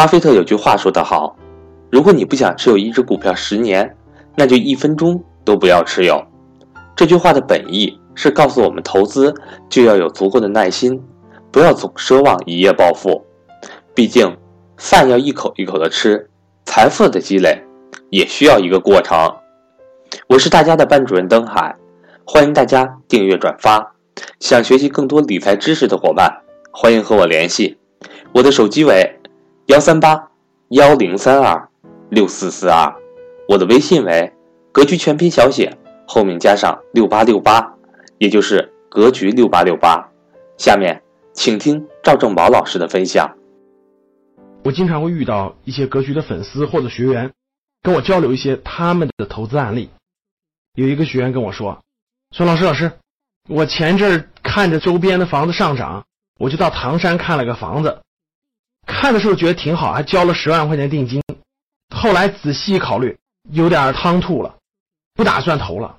巴菲特有句话说得好：“如果你不想持有一只股票十年，那就一分钟都不要持有。”这句话的本意是告诉我们，投资就要有足够的耐心，不要总奢望一夜暴富。毕竟，饭要一口一口的吃，财富的积累也需要一个过程。我是大家的班主任登海，欢迎大家订阅转发。想学习更多理财知识的伙伴，欢迎和我联系，我的手机为。幺三八幺零三二六四四二，我的微信为格局全拼小写，后面加上六八六八，也就是格局六八六八。下面请听赵正宝老师的分享。我经常会遇到一些格局的粉丝或者学员，跟我交流一些他们的投资案例。有一个学员跟我说：“说老师老师，我前阵儿看着周边的房子上涨，我就到唐山看了个房子。”看的时候觉得挺好，还交了十万块钱定金。后来仔细考虑，有点汤吐了，不打算投了。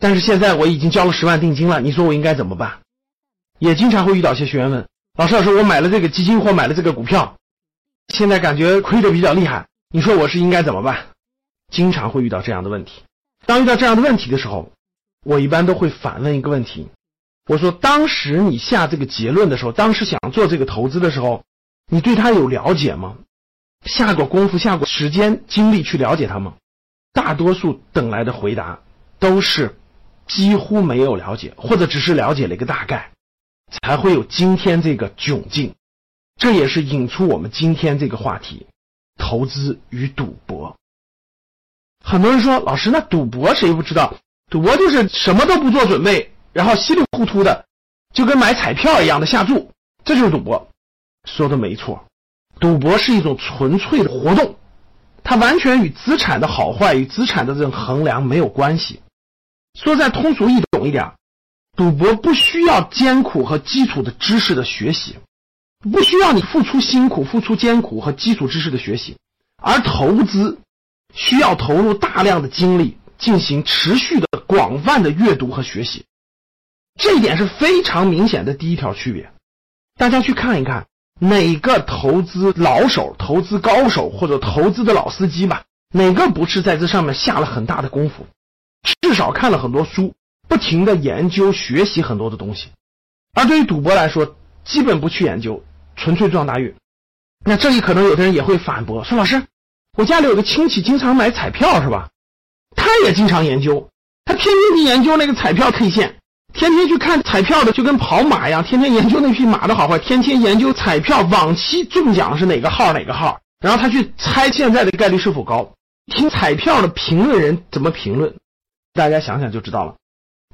但是现在我已经交了十万定金了，你说我应该怎么办？也经常会遇到些学员问老师：“老师，我买了这个基金或买了这个股票，现在感觉亏的比较厉害，你说我是应该怎么办？”经常会遇到这样的问题。当遇到这样的问题的时候，我一般都会反问一个问题：我说，当时你下这个结论的时候，当时想做这个投资的时候。你对他有了解吗？下过功夫、下过时间、精力去了解他吗？大多数等来的回答都是几乎没有了解，或者只是了解了一个大概，才会有今天这个窘境。这也是引出我们今天这个话题：投资与赌博。很多人说，老师，那赌博谁不知道？赌博就是什么都不做准备，然后稀里糊涂的，就跟买彩票一样的下注，这就是赌博。说的没错，赌博是一种纯粹的活动，它完全与资产的好坏与资产的这种衡量没有关系。说再通俗易懂一点，赌博不需要艰苦和基础的知识的学习，不需要你付出辛苦、付出艰苦和基础知识的学习，而投资需要投入大量的精力进行持续的广泛的阅读和学习。这一点是非常明显的第一条区别。大家去看一看。哪个投资老手、投资高手或者投资的老司机吧，哪个不是在这上面下了很大的功夫？至少看了很多书，不停的研究学习很多的东西。而对于赌博来说，基本不去研究，纯粹撞大运。那这里可能有的人也会反驳说：“老师，我家里有个亲戚经常买彩票，是吧？他也经常研究，他天天去研究那个彩票 K 线。”天天去看彩票的就跟跑马一样，天天研究那匹马的好坏，天天研究彩票往期中奖是哪个号哪个号，然后他去猜现在的概率是否高。听彩票的评论人怎么评论，大家想想就知道了。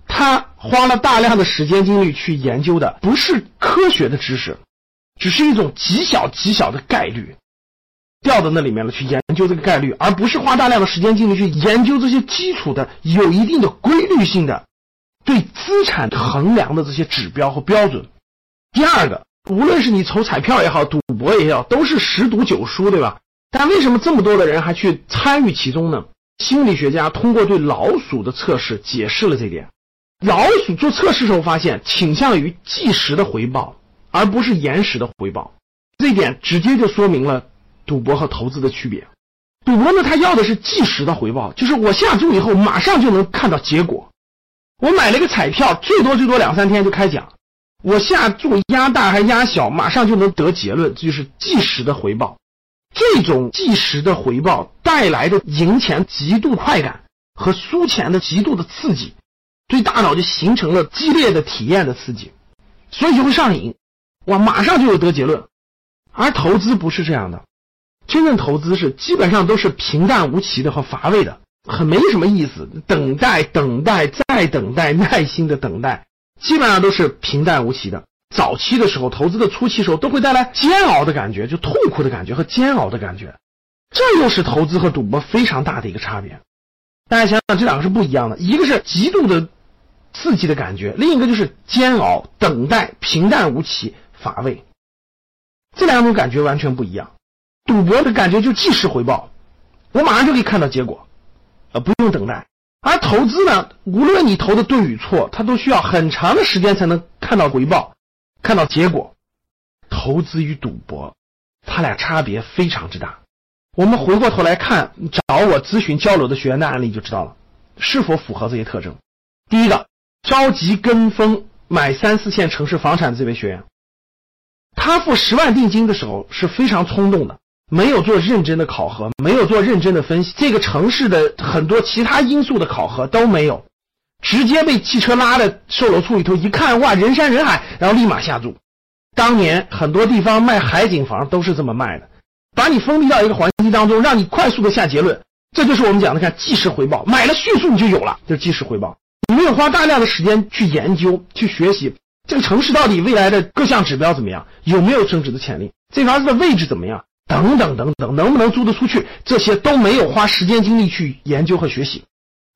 他花了大量的时间精力去研究的不是科学的知识，只是一种极小极小的概率，掉到那里面了去研究这个概率，而不是花大量的时间精力去研究这些基础的有一定的规律性的。对资产衡量的这些指标和标准。第二个，无论是你抽彩票也好，赌博也好，都是十赌九输，对吧？但为什么这么多的人还去参与其中呢？心理学家通过对老鼠的测试解释了这点。老鼠做测试时候发现，倾向于即时的回报，而不是延时的回报。这一点直接就说明了赌博和投资的区别。赌博呢，他要的是即时的回报，就是我下注以后马上就能看到结果。我买了一个彩票，最多最多两三天就开奖。我下注压大还压小，马上就能得结论，这就是即时的回报。这种即时的回报带来的赢钱极度快感和输钱的极度的刺激，对大脑就形成了激烈的体验的刺激，所以就会上瘾。哇，马上就有得结论。而投资不是这样的，真正投资是基本上都是平淡无奇的和乏味的。很没什么意思，等待，等待，再等待，耐心的等待，基本上都是平淡无奇的。早期的时候，投资的初期时候，都会带来煎熬的感觉，就痛苦的感觉和煎熬的感觉。这又是投资和赌博非常大的一个差别。大家想想，这两个是不一样的，一个是极度的刺激的感觉，另一个就是煎熬、等待、平淡无奇、乏味。这两种感觉完全不一样。赌博的感觉就即时回报，我马上就可以看到结果。呃，不用等待，而投资呢，无论你投的对与错，它都需要很长的时间才能看到回报，看到结果。投资与赌博他俩差别非常之大。我们回过头来看，找我咨询交流的学员的案例就知道了，是否符合这些特征。第一个，着急跟风买三四线城市房产的这位学员，他付十万定金的时候是非常冲动的，没有做认真的考核，没有做认真的分析，这个城市的很多其他因素的考核都没有，直接被汽车拉的售楼处里头一看，哇，人山人海，然后立马下注。当年很多地方卖海景房都是这么卖的。把你封闭到一个环境当中，让你快速的下结论，这就是我们讲的看即时回报，买了迅速你就有了，就是即时回报。你没有花大量的时间去研究、去学习这个城市到底未来的各项指标怎么样，有没有升值的潜力，这房子的位置怎么样，等等等等，能不能租得出去，这些都没有花时间精力去研究和学习，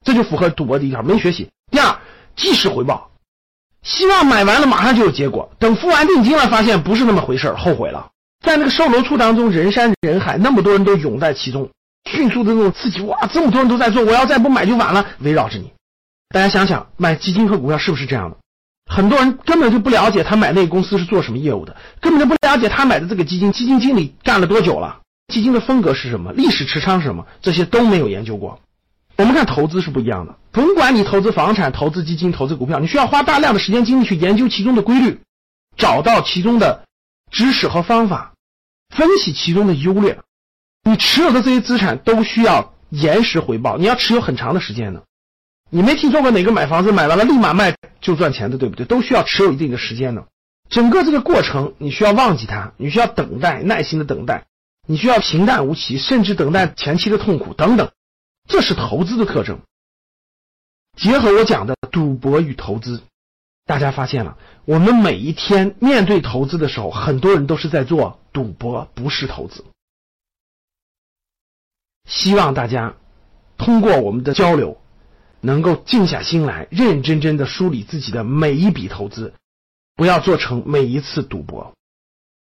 这就符合赌博的一条，没学习。第二，即时回报，希望买完了马上就有结果，等付完定金了，发现不是那么回事后悔了。在那个售楼处当中，人山人海，那么多人都涌在其中，迅速的那种刺激，哇，这么多人都在做，我要再不买就晚了，围绕着你。大家想想，买基金和股票是不是这样的？很多人根本就不了解他买那个公司是做什么业务的，根本就不了解他买的这个基金，基金经理干了多久了，基金的风格是什么，历史持仓是什么，这些都没有研究过。我们看投资是不一样的，甭管你投资房产、投资基金、投资股票，你需要花大量的时间精力去研究其中的规律，找到其中的知识和方法。分析其中的优劣，你持有的这些资产都需要延时回报，你要持有很长的时间的。你没听说过哪个买房子买完了立马卖就赚钱的，对不对？都需要持有一定的时间的。整个这个过程，你需要忘记它，你需要等待，耐心的等待，你需要平淡无奇，甚至等待前期的痛苦等等。这是投资的特征。结合我讲的赌博与投资。大家发现了，我们每一天面对投资的时候，很多人都是在做赌博，不是投资。希望大家通过我们的交流，能够静下心来，认认真真的梳理自己的每一笔投资，不要做成每一次赌博。